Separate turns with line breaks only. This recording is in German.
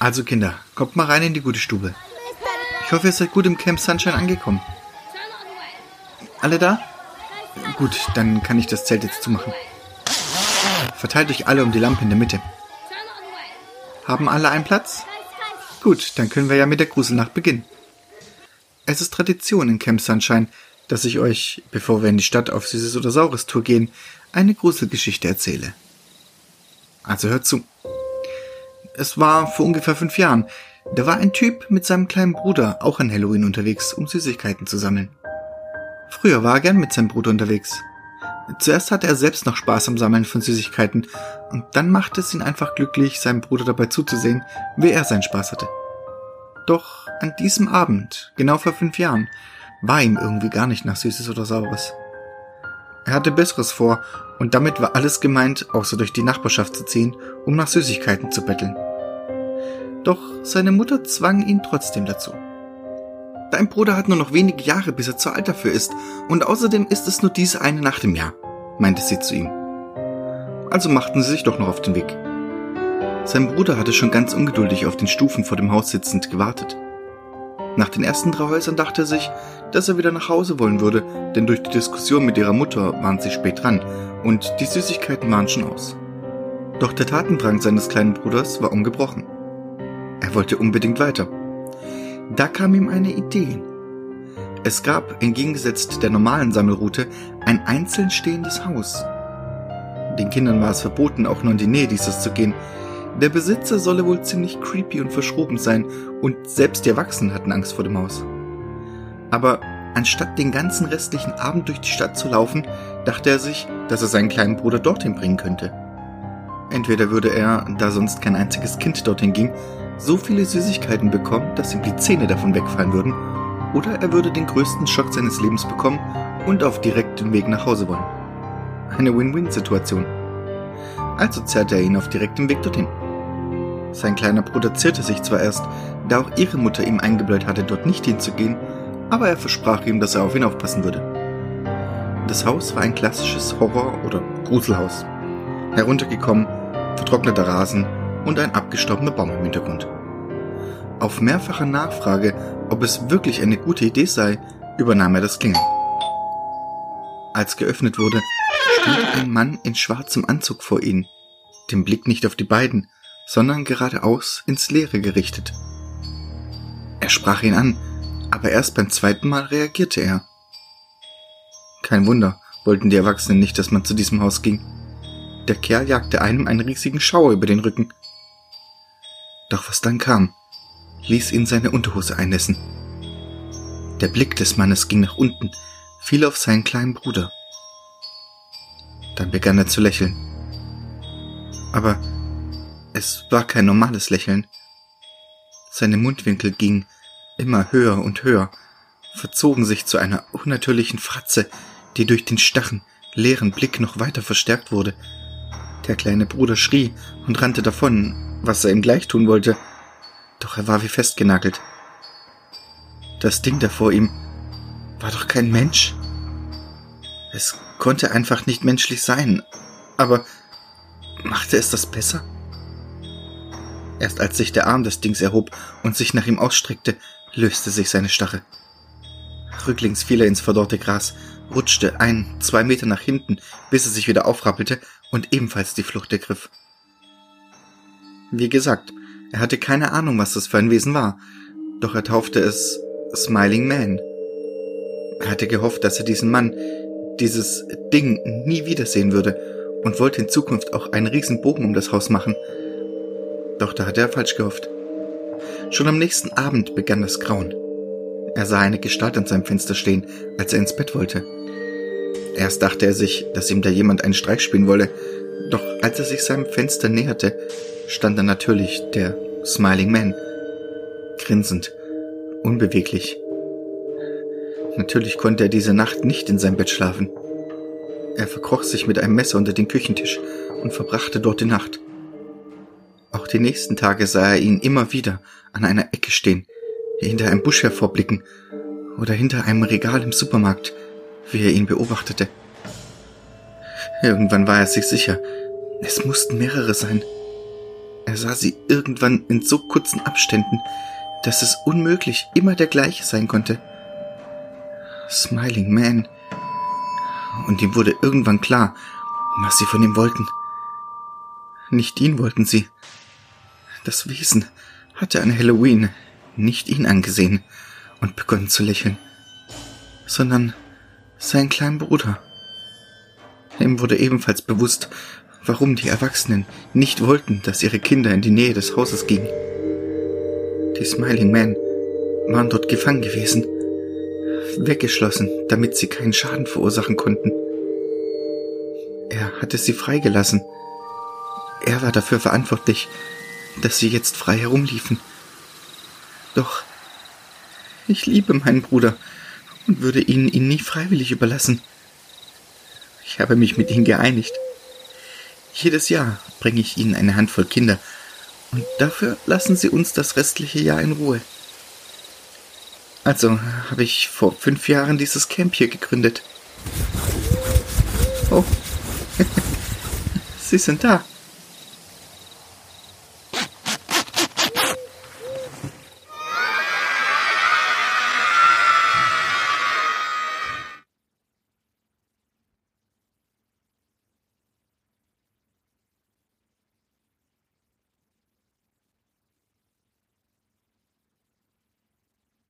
Also Kinder, kommt mal rein in die gute Stube. Ich hoffe, ihr seid gut im Camp Sunshine angekommen. Alle da? Gut, dann kann ich das Zelt jetzt zumachen. Verteilt euch alle um die Lampe in der Mitte. Haben alle einen Platz? Gut, dann können wir ja mit der Gruselnacht beginnen. Es ist Tradition in Camp Sunshine, dass ich euch, bevor wir in die Stadt auf Süßes oder Saures Tour gehen, eine Gruselgeschichte erzähle. Also hört zu. Es war vor ungefähr fünf Jahren. Da war ein Typ mit seinem kleinen Bruder auch an Halloween unterwegs, um Süßigkeiten zu sammeln. Früher war er gern mit seinem Bruder unterwegs. Zuerst hatte er selbst noch Spaß am Sammeln von Süßigkeiten und dann machte es ihn einfach glücklich, seinem Bruder dabei zuzusehen, wie er seinen Spaß hatte. Doch an diesem Abend, genau vor fünf Jahren, war ihm irgendwie gar nicht nach Süßes oder Saures. Er hatte Besseres vor und damit war alles gemeint, außer durch die Nachbarschaft zu ziehen, um nach Süßigkeiten zu betteln. Doch seine Mutter zwang ihn trotzdem dazu. Dein Bruder hat nur noch wenige Jahre, bis er zu alt dafür ist, und außerdem ist es nur diese eine Nacht im Jahr, meinte sie zu ihm. Also machten sie sich doch noch auf den Weg. Sein Bruder hatte schon ganz ungeduldig auf den Stufen vor dem Haus sitzend gewartet. Nach den ersten drei Häusern dachte er sich, dass er wieder nach Hause wollen würde, denn durch die Diskussion mit ihrer Mutter waren sie spät dran und die Süßigkeiten waren schon aus. Doch der Tatendrang seines kleinen Bruders war ungebrochen. Er wollte unbedingt weiter. Da kam ihm eine Idee. Es gab, entgegengesetzt der normalen Sammelroute, ein einzeln stehendes Haus. Den Kindern war es verboten, auch nur in die Nähe dieses zu gehen, der Besitzer solle wohl ziemlich creepy und verschroben sein und selbst die Erwachsenen hatten Angst vor dem Haus. Aber anstatt den ganzen restlichen Abend durch die Stadt zu laufen, dachte er sich, dass er seinen kleinen Bruder dorthin bringen könnte. Entweder würde er, da sonst kein einziges Kind dorthin ging, so viele Süßigkeiten bekommen, dass ihm die Zähne davon wegfallen würden, oder er würde den größten Schock seines Lebens bekommen und auf direktem Weg nach Hause wollen. Eine Win-Win-Situation. Also zerrte er ihn auf direktem Weg dorthin. Sein kleiner Bruder zierte sich zwar erst, da auch ihre Mutter ihm eingebläut hatte, dort nicht hinzugehen, aber er versprach ihm, dass er auf ihn aufpassen würde. Das Haus war ein klassisches Horror- oder Gruselhaus. Heruntergekommen, vertrockneter Rasen und ein abgestorbener Baum im Hintergrund. Auf mehrfache Nachfrage, ob es wirklich eine gute Idee sei, übernahm er das Klingeln. Als geöffnet wurde, stand ein Mann in schwarzem Anzug vor ihnen, den Blick nicht auf die beiden, sondern geradeaus ins Leere gerichtet. Er sprach ihn an, aber erst beim zweiten Mal reagierte er. Kein Wunder, wollten die Erwachsenen nicht, dass man zu diesem Haus ging. Der Kerl jagte einem einen riesigen Schauer über den Rücken. Doch was dann kam, ließ ihn seine Unterhose einnässen. Der Blick des Mannes ging nach unten, fiel auf seinen kleinen Bruder. Dann begann er zu lächeln. Aber es war kein normales Lächeln. Seine Mundwinkel gingen immer höher und höher, verzogen sich zu einer unnatürlichen Fratze, die durch den starren, leeren Blick noch weiter verstärkt wurde. Der kleine Bruder schrie und rannte davon, was er ihm gleich tun wollte, doch er war wie festgenagelt. Das Ding da vor ihm war doch kein Mensch. Es konnte einfach nicht menschlich sein, aber machte es das besser? Erst als sich der Arm des Dings erhob und sich nach ihm ausstreckte, löste sich seine Starre. Rücklings fiel er ins verdorrte Gras, rutschte ein, zwei Meter nach hinten, bis er sich wieder aufrappelte und ebenfalls die Flucht ergriff. Wie gesagt, er hatte keine Ahnung, was das für ein Wesen war, doch er taufte es Smiling Man. Er hatte gehofft, dass er diesen Mann, dieses Ding nie wiedersehen würde und wollte in Zukunft auch einen riesen Bogen um das Haus machen – doch da hatte er falsch gehofft. Schon am nächsten Abend begann das Grauen. Er sah eine Gestalt an seinem Fenster stehen, als er ins Bett wollte. Erst dachte er sich, dass ihm da jemand einen Streich spielen wolle, doch als er sich seinem Fenster näherte, stand da natürlich der Smiling Man, grinsend, unbeweglich. Natürlich konnte er diese Nacht nicht in seinem Bett schlafen. Er verkroch sich mit einem Messer unter den Küchentisch und verbrachte dort die Nacht. Auch die nächsten Tage sah er ihn immer wieder an einer Ecke stehen, hinter einem Busch hervorblicken oder hinter einem Regal im Supermarkt, wie er ihn beobachtete. Irgendwann war er sich sicher, es mussten mehrere sein. Er sah sie irgendwann in so kurzen Abständen, dass es unmöglich immer der gleiche sein konnte. Smiling Man. Und ihm wurde irgendwann klar, was sie von ihm wollten. Nicht ihn wollten sie. Das Wesen hatte an Halloween nicht ihn angesehen und begonnen zu lächeln, sondern seinen kleinen Bruder. Ihm wurde ebenfalls bewusst, warum die Erwachsenen nicht wollten, dass ihre Kinder in die Nähe des Hauses gingen. Die Smiling Men waren dort gefangen gewesen, weggeschlossen, damit sie keinen Schaden verursachen konnten. Er hatte sie freigelassen. Er war dafür verantwortlich, dass sie jetzt frei herumliefen. Doch ich liebe meinen Bruder und würde ihn ihn nie freiwillig überlassen. Ich habe mich mit ihnen geeinigt. Jedes Jahr bringe ich ihnen eine Handvoll Kinder und dafür lassen sie uns das restliche Jahr in Ruhe. Also habe ich vor fünf Jahren dieses Camp hier gegründet. Oh, Sie sind da.